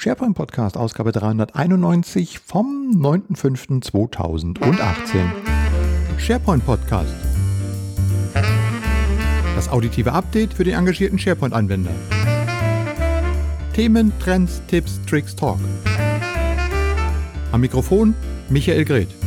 SharePoint Podcast, Ausgabe 391 vom 9.05.2018. SharePoint Podcast. Das auditive Update für den engagierten SharePoint-Anwender. Themen, Trends, Tipps, Tricks, Talk. Am Mikrofon Michael Greth.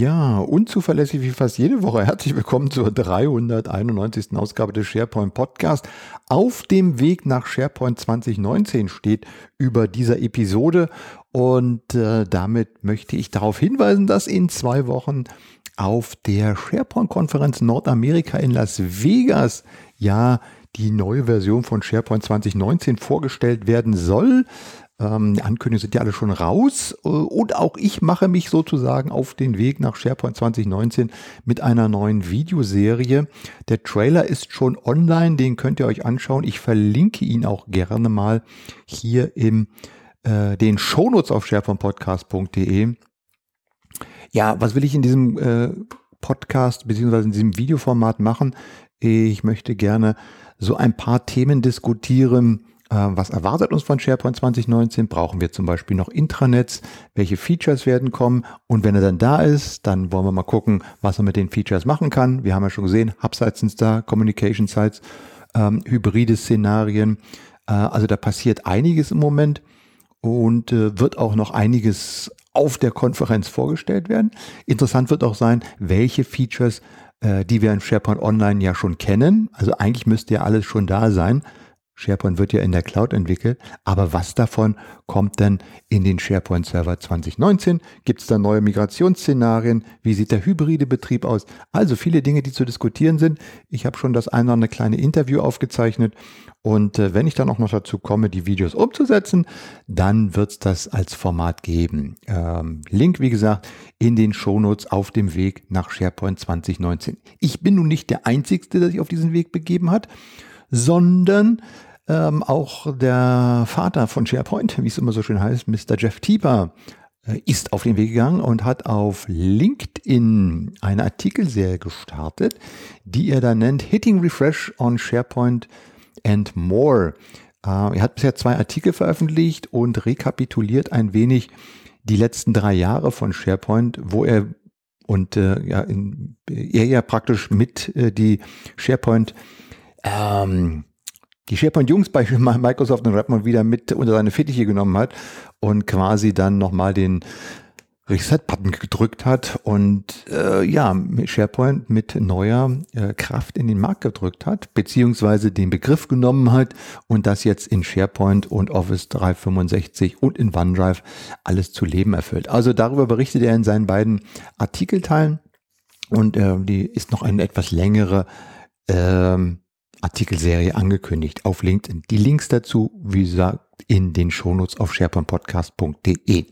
Ja, unzuverlässig wie fast jede Woche. Herzlich willkommen zur 391. Ausgabe des SharePoint Podcast. Auf dem Weg nach SharePoint 2019 steht über dieser Episode und äh, damit möchte ich darauf hinweisen, dass in zwei Wochen auf der SharePoint-Konferenz Nordamerika in Las Vegas ja die neue Version von SharePoint 2019 vorgestellt werden soll. Ähm, die Ankündigungen sind ja alle schon raus äh, und auch ich mache mich sozusagen auf den Weg nach SharePoint 2019 mit einer neuen Videoserie. Der Trailer ist schon online, den könnt ihr euch anschauen. Ich verlinke ihn auch gerne mal hier im äh, den Shownotes auf sharepointpodcast.de. Ja, was will ich in diesem äh, Podcast beziehungsweise in diesem Videoformat machen? Ich möchte gerne so ein paar Themen diskutieren, was erwartet uns von SharePoint 2019? Brauchen wir zum Beispiel noch Intranets? Welche Features werden kommen? Und wenn er dann da ist, dann wollen wir mal gucken, was er mit den Features machen kann. Wir haben ja schon gesehen, Hub-Sites sind da, Communication Sites, ähm, hybride Szenarien. Äh, also da passiert einiges im Moment und äh, wird auch noch einiges auf der Konferenz vorgestellt werden. Interessant wird auch sein, welche Features, äh, die wir in SharePoint Online ja schon kennen, also eigentlich müsste ja alles schon da sein, SharePoint wird ja in der Cloud entwickelt, aber was davon kommt denn in den SharePoint Server 2019? Gibt es da neue Migrationsszenarien? Wie sieht der hybride Betrieb aus? Also viele Dinge, die zu diskutieren sind. Ich habe schon das eine oder andere kleine Interview aufgezeichnet und äh, wenn ich dann auch noch dazu komme, die Videos umzusetzen, dann wird es das als Format geben. Ähm, Link, wie gesagt, in den Shownotes auf dem Weg nach SharePoint 2019. Ich bin nun nicht der Einzige, der sich auf diesen Weg begeben hat, sondern ähm, auch der Vater von SharePoint, wie es immer so schön heißt, Mr. Jeff Tieper, äh, ist auf den Weg gegangen und hat auf LinkedIn eine Artikelserie gestartet, die er da nennt Hitting Refresh on SharePoint and More. Äh, er hat bisher zwei Artikel veröffentlicht und rekapituliert ein wenig die letzten drei Jahre von SharePoint, wo er und äh, ja, in, er ja praktisch mit äh, die SharePoint ähm, die SharePoint-Jungs bei Microsoft und Redmond wieder mit unter seine Fittiche genommen hat und quasi dann nochmal den Reset-Button gedrückt hat und äh, ja, SharePoint mit neuer äh, Kraft in den Markt gedrückt hat, beziehungsweise den Begriff genommen hat und das jetzt in SharePoint und Office 365 und in OneDrive alles zu Leben erfüllt. Also darüber berichtet er in seinen beiden Artikelteilen und äh, die ist noch eine etwas längere ähm, Artikelserie angekündigt auf LinkedIn. Die Links dazu, wie gesagt, in den Shownotes auf sharepointpodcast.de.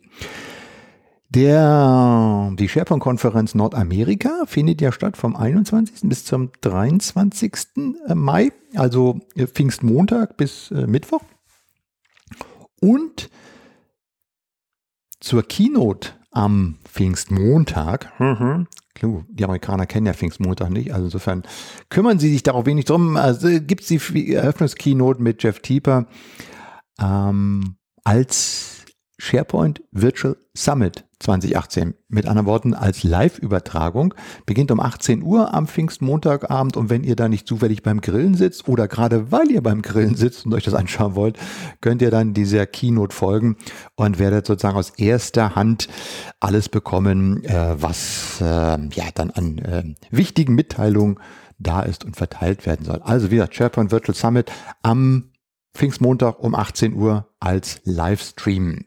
Der, die SharePoint-Konferenz Nordamerika findet ja statt vom 21. bis zum 23. Mai, also Pfingstmontag bis äh, Mittwoch. Und zur Keynote am Pfingstmontag, mhm, die Amerikaner kennen ja Pfingstmontag nicht, also insofern kümmern sie sich darauf wenig drum. Also gibt es die Eröffnungskeynote mit Jeff Tieper ähm, als SharePoint Virtual Summit 2018. Mit anderen Worten, als Live-Übertragung. Beginnt um 18 Uhr am Pfingstmontagabend und wenn ihr da nicht zufällig beim Grillen sitzt oder gerade weil ihr beim Grillen sitzt und euch das anschauen wollt, könnt ihr dann dieser Keynote folgen und werdet sozusagen aus erster Hand alles bekommen, äh, was äh, ja dann an äh, wichtigen Mitteilungen da ist und verteilt werden soll. Also wieder SharePoint Virtual Summit am Pfingstmontag um 18 Uhr als Livestream.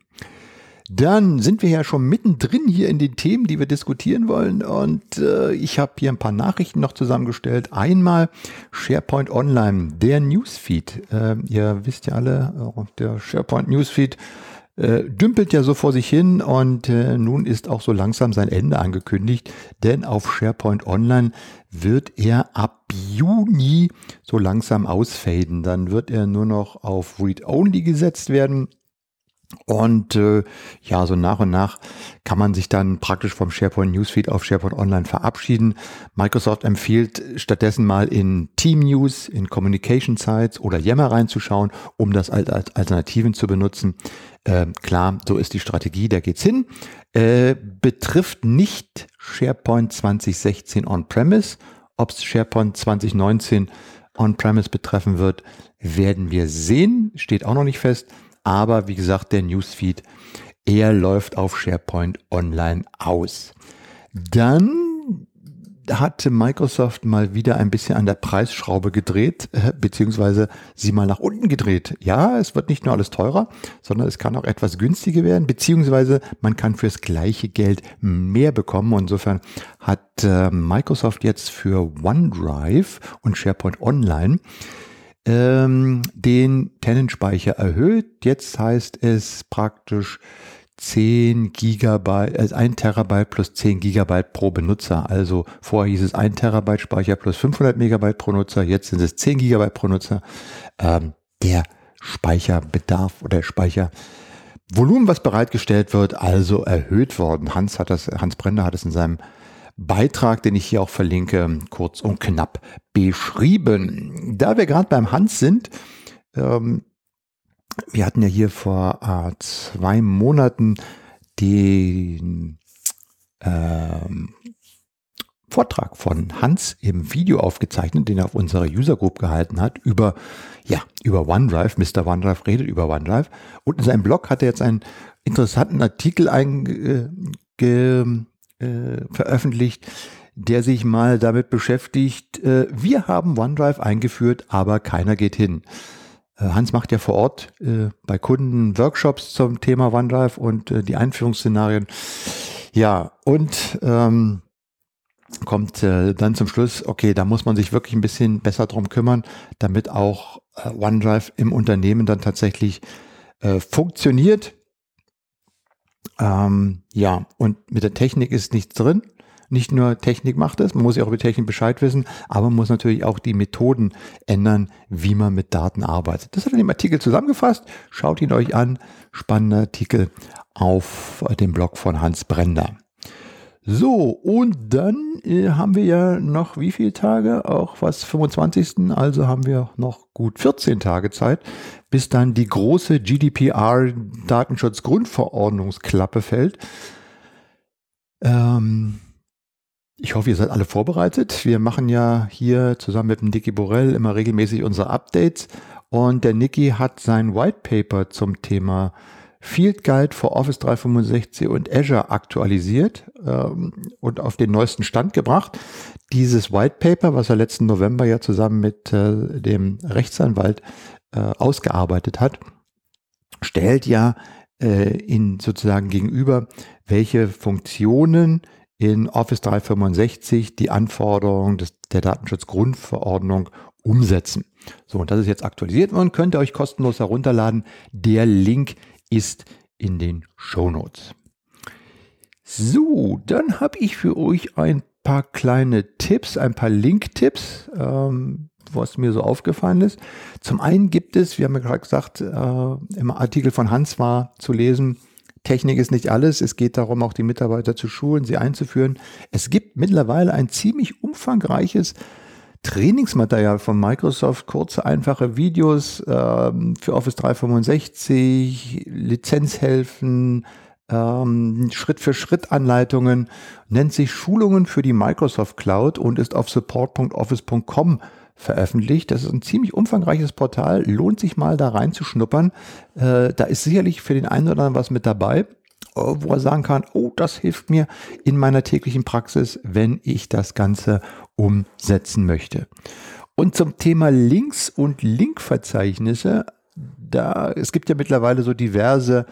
Dann sind wir ja schon mittendrin hier in den Themen, die wir diskutieren wollen. Und äh, ich habe hier ein paar Nachrichten noch zusammengestellt. Einmal SharePoint Online, der Newsfeed. Äh, ihr wisst ja alle, der SharePoint Newsfeed äh, dümpelt ja so vor sich hin und äh, nun ist auch so langsam sein Ende angekündigt, denn auf SharePoint Online wird er ab Juni so langsam ausfaden. Dann wird er nur noch auf Read-Only gesetzt werden Und äh, ja, so nach und nach kann man sich dann praktisch vom SharePoint Newsfeed auf SharePoint Online verabschieden. Microsoft empfiehlt stattdessen mal in Team News, in Communication Sites oder Yammer reinzuschauen, um das als Alternativen zu benutzen. Äh, klar, so ist die Strategie, da geht's hin. Äh, betrifft nicht SharePoint 2016 On-Premise. Ob es SharePoint 2019 On-Premise betreffen wird, werden wir sehen. Steht auch noch nicht fest. Aber wie gesagt, der Newsfeed, er läuft auf SharePoint Online aus. Dann hatte Microsoft mal wieder ein bisschen an der Preisschraube gedreht, äh, beziehungsweise sie mal nach unten gedreht. Ja, es wird nicht nur alles teurer, sondern es kann auch etwas günstiger werden, beziehungsweise man kann fürs gleiche Geld mehr bekommen. Insofern hat äh, Microsoft jetzt für OneDrive und SharePoint Online ähm, den Tenantspeicher erhöht. Jetzt heißt es praktisch 10 Gigabyte, also 1 Terabyte plus 10 Gigabyte pro Benutzer. Also vorher hieß es 1 Terabyte Speicher plus 500 Megabyte pro Nutzer, jetzt sind es 10 Gigabyte pro Nutzer. Ähm, der Speicherbedarf oder Speichervolumen, was bereitgestellt wird, also erhöht worden. Hans hat das, Hans Brenner hat es in seinem Beitrag, den ich hier auch verlinke, kurz und knapp beschrieben. Da wir gerade beim Hans sind, ähm, wir hatten ja hier vor äh, zwei Monaten den ähm, Vortrag von Hans im Video aufgezeichnet, den er auf unserer User Group gehalten hat, über, ja, über OneDrive. Mr. OneDrive redet über OneDrive. Und in seinem Blog hat er jetzt einen interessanten Artikel einge, äh, äh, veröffentlicht, der sich mal damit beschäftigt, äh, wir haben OneDrive eingeführt, aber keiner geht hin. Äh, Hans macht ja vor Ort äh, bei Kunden Workshops zum Thema OneDrive und äh, die Einführungsszenarien. Ja, und ähm, kommt äh, dann zum Schluss, okay, da muss man sich wirklich ein bisschen besser drum kümmern, damit auch äh, OneDrive im Unternehmen dann tatsächlich äh, funktioniert. Ähm, ja, und mit der Technik ist nichts drin. Nicht nur Technik macht es, man muss ja auch über Technik Bescheid wissen, aber man muss natürlich auch die Methoden ändern, wie man mit Daten arbeitet. Das hat er im Artikel zusammengefasst. Schaut ihn euch an. Spannender Artikel auf dem Blog von Hans Brender. So, und dann äh, haben wir ja noch wie viele Tage? Auch was 25. Also haben wir noch gut 14 Tage Zeit, bis dann die große GDPR-Datenschutzgrundverordnungsklappe fällt. Ähm, ich hoffe, ihr seid alle vorbereitet. Wir machen ja hier zusammen mit dem Nicky Borell immer regelmäßig unsere Updates. Und der Nicky hat sein White Paper zum Thema Field Guide für Office 365 und Azure aktualisiert ähm, und auf den neuesten Stand gebracht. Dieses White Paper, was er letzten November ja zusammen mit äh, dem Rechtsanwalt äh, ausgearbeitet hat, stellt ja äh, in sozusagen gegenüber, welche Funktionen in Office 365 die Anforderungen des, der Datenschutzgrundverordnung umsetzen. So, und das ist jetzt aktualisiert worden, könnt ihr euch kostenlos herunterladen. Der Link ist in den Show Notes. So, dann habe ich für euch ein paar kleine Tipps, ein paar Link-Tipps, ähm, was mir so aufgefallen ist. Zum einen gibt es, wir haben ja gerade gesagt, äh, im Artikel von Hans war zu lesen, Technik ist nicht alles. Es geht darum, auch die Mitarbeiter zu schulen, sie einzuführen. Es gibt mittlerweile ein ziemlich umfangreiches Trainingsmaterial von Microsoft, kurze, einfache Videos ähm, für Office 365, Lizenzhelfen, ähm, Schritt-für-Schritt-Anleitungen, nennt sich Schulungen für die Microsoft Cloud und ist auf support.office.com veröffentlicht. Das ist ein ziemlich umfangreiches Portal, lohnt sich mal da reinzuschnuppern. Äh, da ist sicherlich für den einen oder anderen was mit dabei, äh, wo er sagen kann, oh, das hilft mir in meiner täglichen Praxis, wenn ich das Ganze umsetzen möchte. Und zum Thema Links und Linkverzeichnisse, da, es gibt ja mittlerweile so diverse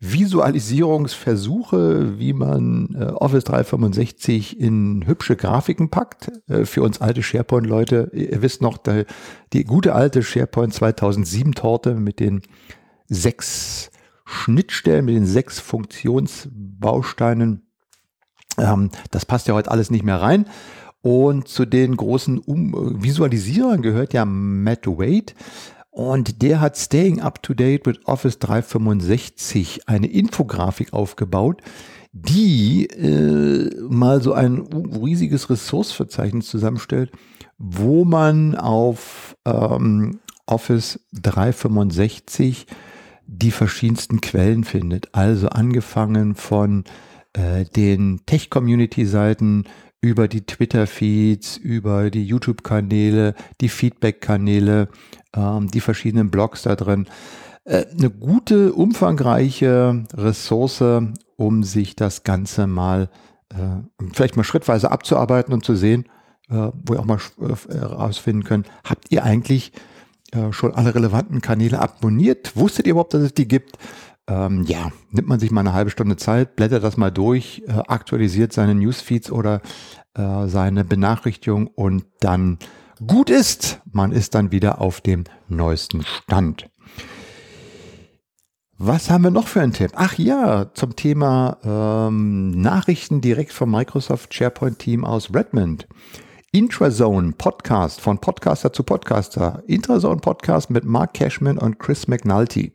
Visualisierungsversuche, wie man äh, Office 365 in hübsche Grafiken packt. Äh, für uns alte SharePoint-Leute, ihr wisst noch, die, die gute alte SharePoint 2007-Torte mit den sechs Schnittstellen, mit den sechs Funktionsbausteinen. Ähm, das passt ja heute alles nicht mehr rein. Und zu den großen um Visualisierern gehört ja Matt Wade. Und der hat Staying Up to Date with Office 365 eine Infografik aufgebaut, die äh, mal so ein riesiges Ressourceverzeichnis zusammenstellt, wo man auf ähm, Office 365 die verschiedensten Quellen findet. Also angefangen von äh, den Tech-Community-Seiten über die Twitter-Feeds, über die YouTube-Kanäle, die Feedback-Kanäle, ähm, die verschiedenen Blogs da drin. Äh, eine gute, umfangreiche Ressource, um sich das Ganze mal äh, vielleicht mal schrittweise abzuarbeiten und zu sehen, äh, wo ihr auch mal äh, herausfinden könnt, habt ihr eigentlich äh, schon alle relevanten Kanäle abonniert? Wusstet ihr überhaupt, dass es die gibt? Ähm, ja, nimmt man sich mal eine halbe Stunde Zeit, blättert das mal durch, äh, aktualisiert seine Newsfeeds oder äh, seine Benachrichtigung und dann gut ist, man ist dann wieder auf dem neuesten Stand. Was haben wir noch für einen Tipp? Ach ja, zum Thema ähm, Nachrichten direkt vom Microsoft SharePoint Team aus Redmond. Intrazone Podcast von Podcaster zu Podcaster. Intrazone Podcast mit Mark Cashman und Chris McNulty.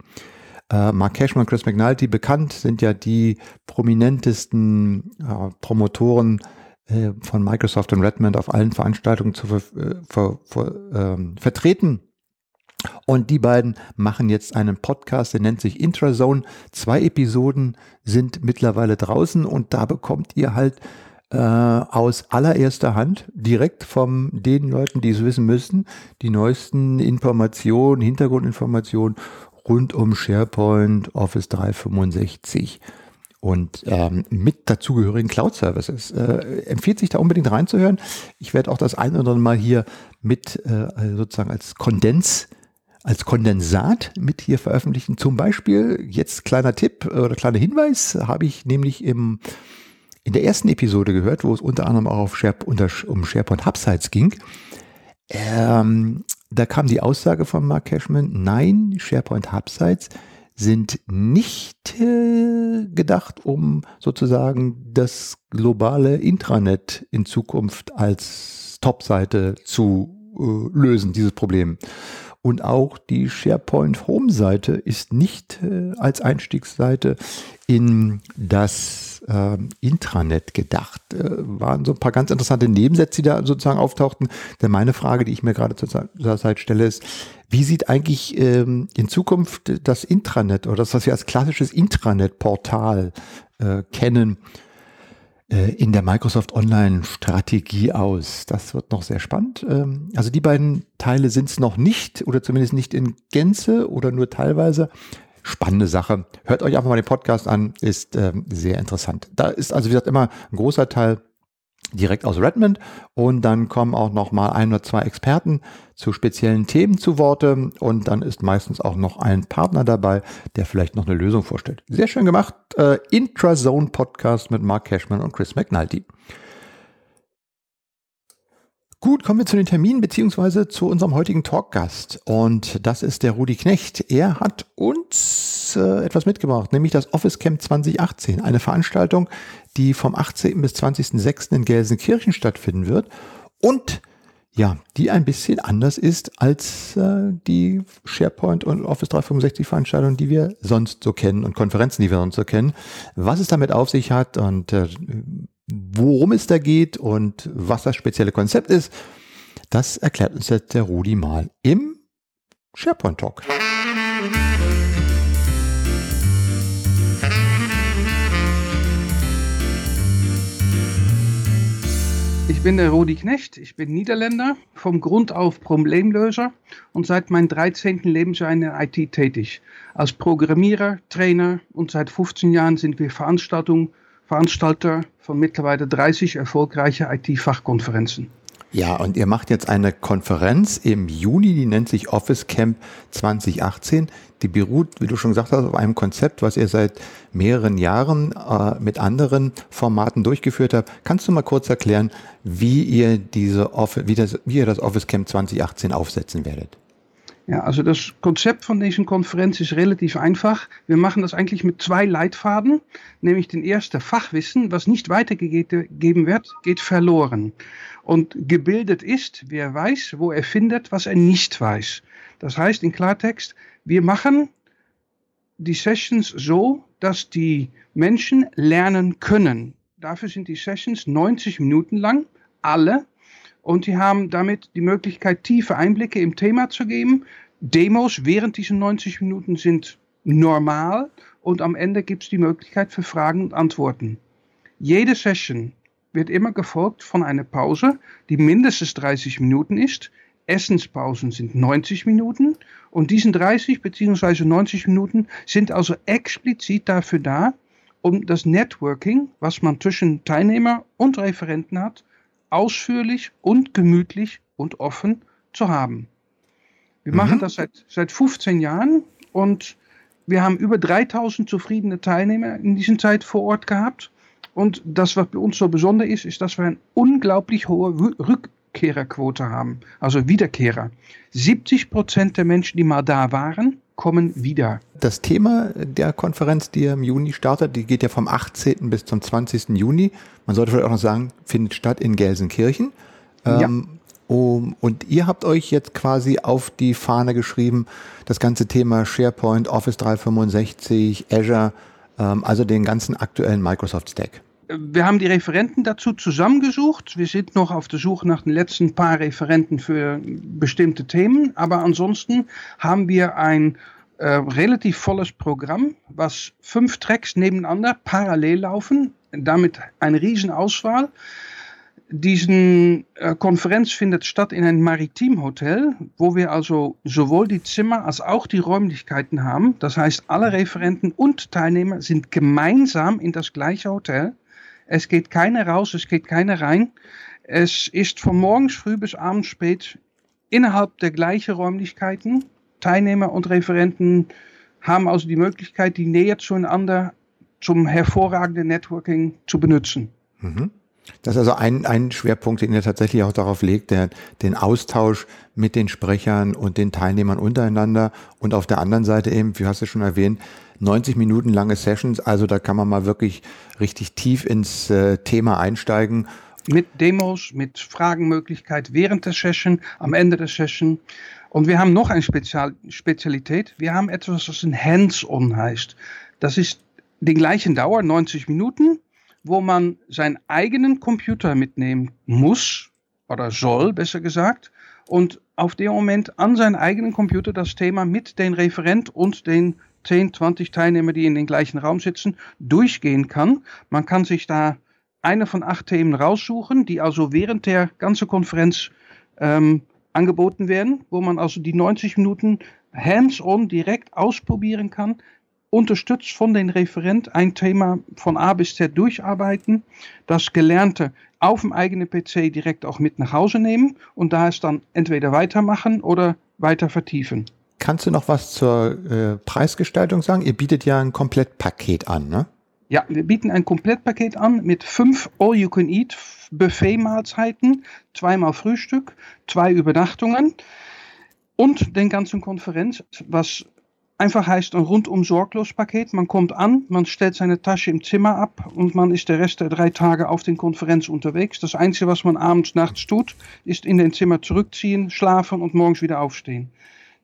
Äh, Mark Cashman und Chris McNulty bekannt sind ja die prominentesten äh, Promotoren äh, von Microsoft und Redmond auf allen Veranstaltungen zu ver äh, ver ver ähm, vertreten. Und die beiden machen jetzt einen Podcast, der nennt sich Intrazone. Zwei Episoden sind mittlerweile draußen und da bekommt ihr halt äh, aus allererster Hand, direkt von den Leuten, die es wissen müssen, die neuesten Informationen, Hintergrundinformationen rund um SharePoint, Office 365 und ähm, mit dazugehörigen Cloud Services. Äh, empfiehlt sich da unbedingt reinzuhören. Ich werde auch das ein oder andere Mal hier mit äh, sozusagen als Kondens als Kondensat mit hier veröffentlichen. Zum Beispiel, jetzt kleiner Tipp oder kleiner Hinweis, habe ich nämlich im, in der ersten Episode gehört, wo es unter anderem auch auf Share, unter, um SharePoint Hubsites ging. Ähm, da kam die Aussage von Mark Cashman, nein, SharePoint Hubsites sind nicht äh, gedacht, um sozusagen das globale Intranet in Zukunft als Topseite zu äh, lösen, dieses Problem. Und auch die SharePoint Home-Seite ist nicht äh, als Einstiegsseite in das äh, Intranet gedacht. Äh, waren so ein paar ganz interessante Nebensätze, die da sozusagen auftauchten. Denn meine Frage, die ich mir gerade zur Zeit stelle, ist, wie sieht eigentlich ähm, in Zukunft das Intranet oder das, was wir als klassisches Intranet-Portal äh, kennen, äh, in der Microsoft Online Strategie aus. Das wird noch sehr spannend. Ähm, also die beiden Teile sind es noch nicht oder zumindest nicht in Gänze oder nur teilweise. Spannende Sache. Hört euch einfach mal den Podcast an, ist ähm, sehr interessant. Da ist also wie gesagt immer ein großer Teil direkt aus Redmond und dann kommen auch noch mal ein oder zwei Experten zu speziellen Themen zu Worte und dann ist meistens auch noch ein Partner dabei, der vielleicht noch eine Lösung vorstellt. Sehr schön gemacht. Äh, Intrazone Podcast mit Mark Cashman und Chris McNulty. Gut, kommen wir zu den Terminen beziehungsweise zu unserem heutigen Talkgast. Und das ist der Rudi Knecht. Er hat uns äh, etwas mitgebracht, nämlich das Office Camp 2018. Eine Veranstaltung, die vom 18. bis 20.06. in Gelsenkirchen stattfinden wird. Und ja, die ein bisschen anders ist als äh, die SharePoint und Office 365 Veranstaltungen, die wir sonst so kennen und Konferenzen, die wir sonst so kennen. Was es damit auf sich hat und äh, worum es da geht und was das spezielle Konzept ist, das erklärt uns jetzt der Rudi mal im SharePoint Talk. Ich bin der Rudi Knecht, ich bin Niederländer, vom Grund auf Problemlöser und seit meinem 13. Lebensjahr in der IT tätig. Als Programmierer, Trainer und seit 15 Jahren sind wir Veranstaltungen Veranstalter von mittlerweile 30 erfolgreichen IT-Fachkonferenzen. Ja, und ihr macht jetzt eine Konferenz im Juni, die nennt sich Office Camp 2018. Die beruht, wie du schon gesagt hast, auf einem Konzept, was ihr seit mehreren Jahren äh, mit anderen Formaten durchgeführt habt. Kannst du mal kurz erklären, wie ihr diese Office, wie, das, wie ihr das Office Camp 2018 aufsetzen werdet? Ja, also das Konzept von dieser Konferenz ist relativ einfach. Wir machen das eigentlich mit zwei Leitfaden, nämlich den ersten Fachwissen, was nicht weitergegeben wird, geht verloren. Und gebildet ist, wer weiß, wo er findet, was er nicht weiß. Das heißt in Klartext, wir machen die Sessions so, dass die Menschen lernen können. Dafür sind die Sessions 90 Minuten lang, alle und die haben damit die Möglichkeit, tiefe Einblicke im Thema zu geben. Demos während diesen 90 Minuten sind normal und am Ende gibt es die Möglichkeit für Fragen und Antworten. Jede Session wird immer gefolgt von einer Pause, die mindestens 30 Minuten ist. Essenspausen sind 90 Minuten und diesen 30 bzw. 90 Minuten sind also explizit dafür da, um das Networking, was man zwischen Teilnehmer und Referenten hat, ausführlich und gemütlich und offen zu haben. Wir mhm. machen das seit, seit 15 Jahren und wir haben über 3000 zufriedene Teilnehmer in dieser Zeit vor Ort gehabt. Und das, was bei uns so besonders ist, ist, dass wir eine unglaublich hohe Rückkehrerquote haben, also Wiederkehrer. 70 Prozent der Menschen, die mal da waren, kommen wieder. Das Thema der Konferenz, die im Juni startet, die geht ja vom 18. bis zum 20. Juni. Man sollte vielleicht auch noch sagen, findet statt in Gelsenkirchen. Ja. Ähm, um, und ihr habt euch jetzt quasi auf die Fahne geschrieben, das ganze Thema SharePoint, Office 365, Azure, ähm, also den ganzen aktuellen Microsoft Stack. Wir haben die Referenten dazu zusammengesucht. Wir sind noch auf der Suche nach den letzten paar Referenten für bestimmte Themen. Aber ansonsten haben wir ein äh, relativ volles Programm, was fünf Tracks nebeneinander parallel laufen. Damit eine Riesenauswahl. Diese äh, Konferenz findet statt in einem Maritimhotel, wo wir also sowohl die Zimmer als auch die Räumlichkeiten haben. Das heißt, alle Referenten und Teilnehmer sind gemeinsam in das gleiche Hotel. Es geht keiner raus, es geht keiner rein. Es ist von morgens früh bis abends spät innerhalb der gleichen Räumlichkeiten. Teilnehmer und Referenten haben also die Möglichkeit, die Nähe zueinander zum hervorragenden Networking zu benutzen. Mhm. Das ist also ein, ein Schwerpunkt, den ihr tatsächlich auch darauf legt, der, den Austausch mit den Sprechern und den Teilnehmern untereinander und auf der anderen Seite eben, wie hast du schon erwähnt, 90 Minuten lange Sessions, also da kann man mal wirklich richtig tief ins äh, Thema einsteigen. Mit Demos, mit Fragenmöglichkeit während der Session, am Ende der Session. Und wir haben noch eine Spezial Spezialität. Wir haben etwas, was ein Hands-on heißt. Das ist die gleichen Dauer, 90 Minuten, wo man seinen eigenen Computer mitnehmen muss oder soll, besser gesagt, und auf dem Moment an seinen eigenen Computer das Thema mit den Referent und den 10, 20 Teilnehmer, die in den gleichen Raum sitzen, durchgehen kann. Man kann sich da eine von acht Themen raussuchen, die also während der ganzen Konferenz ähm, angeboten werden, wo man also die 90 Minuten hands-on direkt ausprobieren kann, unterstützt von den Referent ein Thema von A bis Z durcharbeiten, das Gelernte auf dem eigenen PC direkt auch mit nach Hause nehmen und da es dann entweder weitermachen oder weiter vertiefen. Kannst du noch was zur äh, Preisgestaltung sagen? Ihr bietet ja ein Komplettpaket an, ne? Ja, wir bieten ein Komplettpaket an mit fünf All-You-Can-Eat Buffet-Mahlzeiten, zweimal Frühstück, zwei Übernachtungen und den ganzen Konferenz, was einfach heißt ein rundum sorglos Paket. Man kommt an, man stellt seine Tasche im Zimmer ab und man ist der Rest der drei Tage auf den Konferenz unterwegs. Das Einzige, was man abends, nachts tut, ist in den Zimmer zurückziehen, schlafen und morgens wieder aufstehen.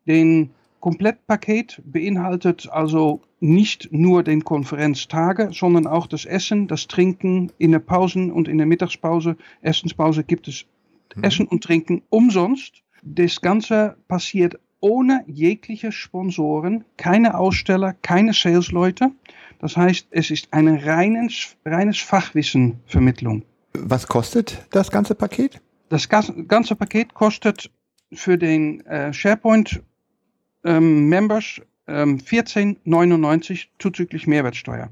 Den Komplettpaket beinhaltet also nicht nur den Konferenztage, sondern auch das Essen, das Trinken in der Pausen und in der Mittagspause, Essenspause gibt es mhm. Essen und Trinken umsonst. Das Ganze passiert ohne jegliche Sponsoren, keine Aussteller, keine Salesleute. Das heißt, es ist eine reines, reines Fachwissenvermittlung. Was kostet das ganze Paket? Das ganze Paket kostet für den äh, SharePoint ähm, Members ähm, 14,99 zuzüglich Mehrwertsteuer.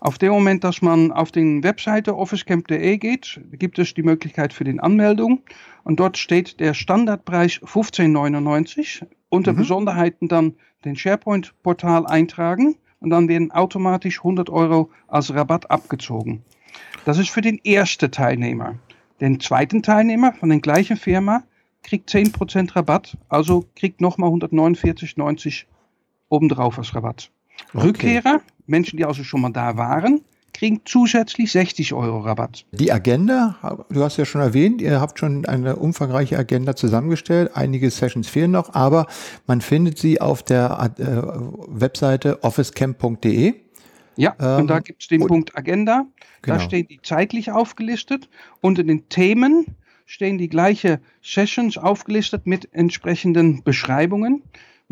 Auf dem Moment, dass man auf den Webseite officecamp.de geht, gibt es die Möglichkeit für den Anmeldung und dort steht der Standardpreis 15,99. Unter mhm. Besonderheiten dann den SharePoint-Portal eintragen und dann werden automatisch 100 Euro als Rabatt abgezogen. Das ist für den ersten Teilnehmer. Den zweiten Teilnehmer von der gleichen Firma kriegt 10% Rabatt, also kriegt nochmal 149,90 obendrauf als Rabatt. Okay. Rückkehrer, Menschen, die also schon mal da waren, kriegen zusätzlich 60 Euro Rabatt. Die Agenda, du hast ja schon erwähnt, ihr habt schon eine umfangreiche Agenda zusammengestellt. Einige Sessions fehlen noch, aber man findet sie auf der äh, Webseite officecamp.de. Ja, ähm, und da gibt es den Punkt Agenda. Genau. Da stehen die zeitlich aufgelistet. Unter den Themen stehen die gleichen Sessions aufgelistet mit entsprechenden Beschreibungen.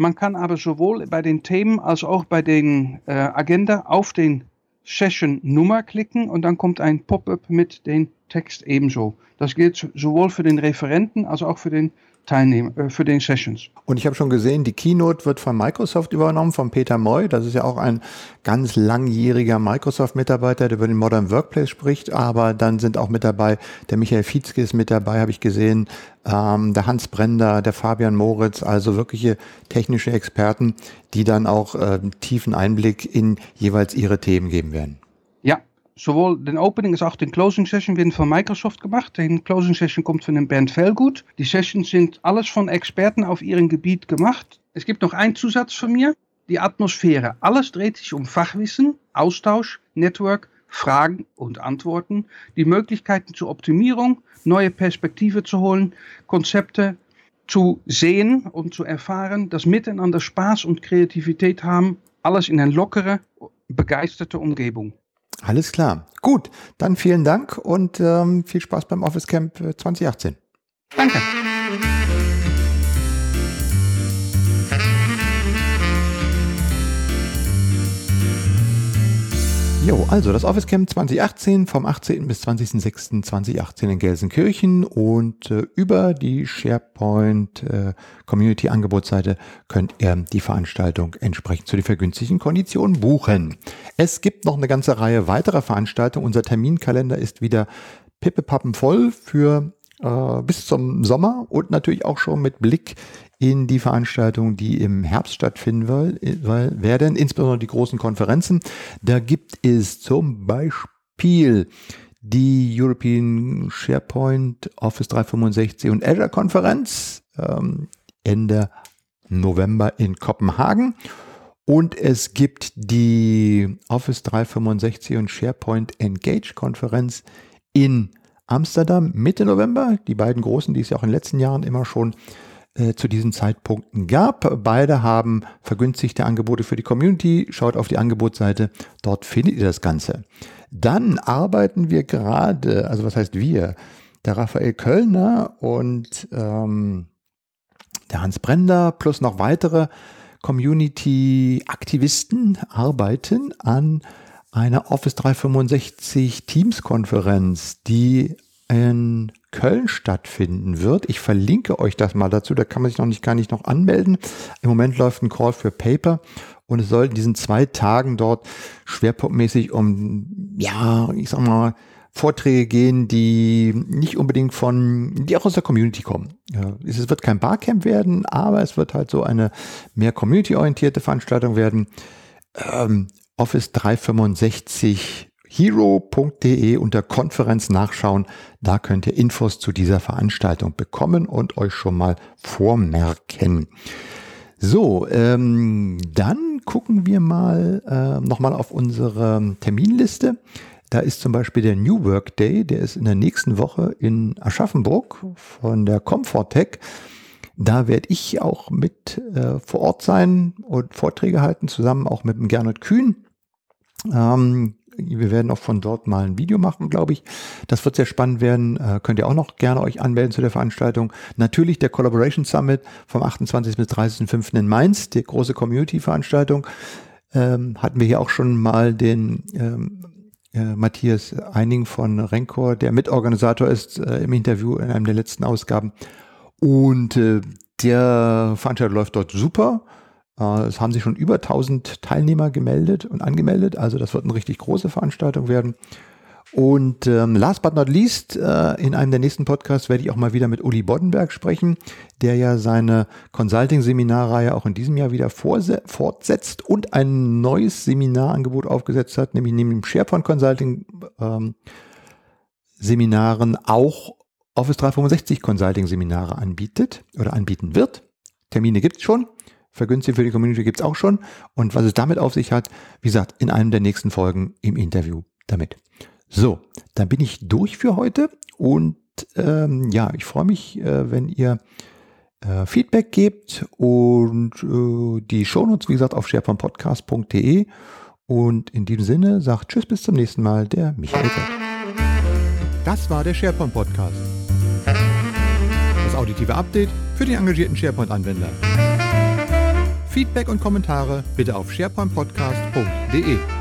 Man kann aber sowohl bei den Themen als auch bei den äh, Agenda auf den Session-Nummer klicken und dann kommt ein Pop-up mit dem Text ebenso. Das gilt sowohl für den Referenten als auch für den Teilnehmer, äh, für den Sessions. Und ich habe schon gesehen, die Keynote wird von Microsoft übernommen, von Peter Moy. Das ist ja auch ein ganz langjähriger Microsoft-Mitarbeiter, der über den Modern Workplace spricht. Aber dann sind auch mit dabei, der Michael Fietzke ist mit dabei, habe ich gesehen, ähm, der Hans Brender, der Fabian Moritz, also wirkliche technische Experten, die dann auch äh, tiefen Einblick in jeweils ihre Themen geben werden. Ja, sowohl den Opening als auch den Closing Session werden von Microsoft gemacht. Den Closing Session kommt von dem Bernd Fellgut. Die Sessions sind alles von Experten auf ihrem Gebiet gemacht. Es gibt noch einen Zusatz von mir. Die Atmosphäre. Alles dreht sich um Fachwissen, Austausch, Network, Fragen und Antworten, die Möglichkeiten zur Optimierung, neue Perspektive zu holen, Konzepte zu sehen und zu erfahren, das Miteinander Spaß und Kreativität haben, alles in eine lockere, begeisterte Umgebung. Alles klar. Gut, dann vielen Dank und ähm, viel Spaß beim Office Camp 2018. Äh, Danke. Jo, also das Office Camp 2018 vom 18. bis 20.06.2018 in Gelsenkirchen und äh, über die SharePoint äh, Community Angebotsseite könnt ihr die Veranstaltung entsprechend zu den vergünstigten Konditionen buchen. Es gibt noch eine ganze Reihe weiterer Veranstaltungen. Unser Terminkalender ist wieder pippepappen voll für äh, bis zum Sommer und natürlich auch schon mit Blick in die Veranstaltungen, die im Herbst stattfinden weil, weil, werden, insbesondere die großen Konferenzen. Da gibt es zum Beispiel die European SharePoint Office 365 und Azure Konferenz ähm, Ende November in Kopenhagen. Und es gibt die Office 365 und SharePoint Engage Konferenz in Amsterdam Mitte November. Die beiden großen, die es ja auch in den letzten Jahren immer schon äh, zu diesen Zeitpunkten gab. Beide haben vergünstigte Angebote für die Community. Schaut auf die Angebotsseite, dort findet ihr das Ganze. Dann arbeiten wir gerade, also was heißt wir? Der Raphael Kölner und ähm, der Hans Brender plus noch weitere Community-Aktivisten arbeiten an einer Office 365 Teams-Konferenz, die in Köln stattfinden wird. Ich verlinke euch das mal dazu, da kann man sich noch nicht gar nicht noch anmelden. Im Moment läuft ein Call für Paper und es soll in diesen zwei Tagen dort schwerpunktmäßig um, ja, ich sag mal, Vorträge gehen, die nicht unbedingt von, die auch aus der Community kommen. Es wird kein Barcamp werden, aber es wird halt so eine mehr community-orientierte Veranstaltung werden. Ähm, Office 365 hero.de unter Konferenz nachschauen. Da könnt ihr Infos zu dieser Veranstaltung bekommen und euch schon mal vormerken. So, ähm, dann gucken wir mal äh, nochmal auf unsere Terminliste. Da ist zum Beispiel der New Work Day, der ist in der nächsten Woche in Aschaffenburg von der Comfort Tech. Da werde ich auch mit äh, vor Ort sein und Vorträge halten, zusammen auch mit dem Gernot Kühn. Ähm, wir werden auch von dort mal ein Video machen, glaube ich. Das wird sehr spannend werden. Äh, könnt ihr auch noch gerne euch anmelden zu der Veranstaltung. Natürlich der Collaboration Summit vom 28. bis 30.05. in Mainz, die große Community-Veranstaltung. Ähm, hatten wir hier auch schon mal den ähm, äh, Matthias Eining von Renkor, der Mitorganisator ist, äh, im Interview in einem der letzten Ausgaben. Und äh, der Veranstalter läuft dort super. Äh, es haben sich schon über 1000 Teilnehmer gemeldet und angemeldet. Also das wird eine richtig große Veranstaltung werden. Und ähm, last but not least, äh, in einem der nächsten Podcasts werde ich auch mal wieder mit Uli Boddenberg sprechen, der ja seine Consulting-Seminarreihe auch in diesem Jahr wieder fortsetzt und ein neues Seminarangebot aufgesetzt hat, nämlich neben dem SharePoint Consulting ähm, Seminaren auch Office 365 Consulting Seminare anbietet oder anbieten wird. Termine gibt es schon. Vergünstigt für die Community gibt es auch schon. Und was es damit auf sich hat, wie gesagt, in einem der nächsten Folgen im Interview damit. So, dann bin ich durch für heute und ähm, ja, ich freue mich, äh, wenn ihr äh, Feedback gebt und äh, die Shownotes, wie gesagt, auf sharepointpodcast.de und in diesem Sinne sagt Tschüss bis zum nächsten Mal, der Michael Fett. Das war der SharePoint Podcast. Das auditive Update für den engagierten SharePoint-Anwender. Feedback und Kommentare bitte auf sharepointpodcast.de.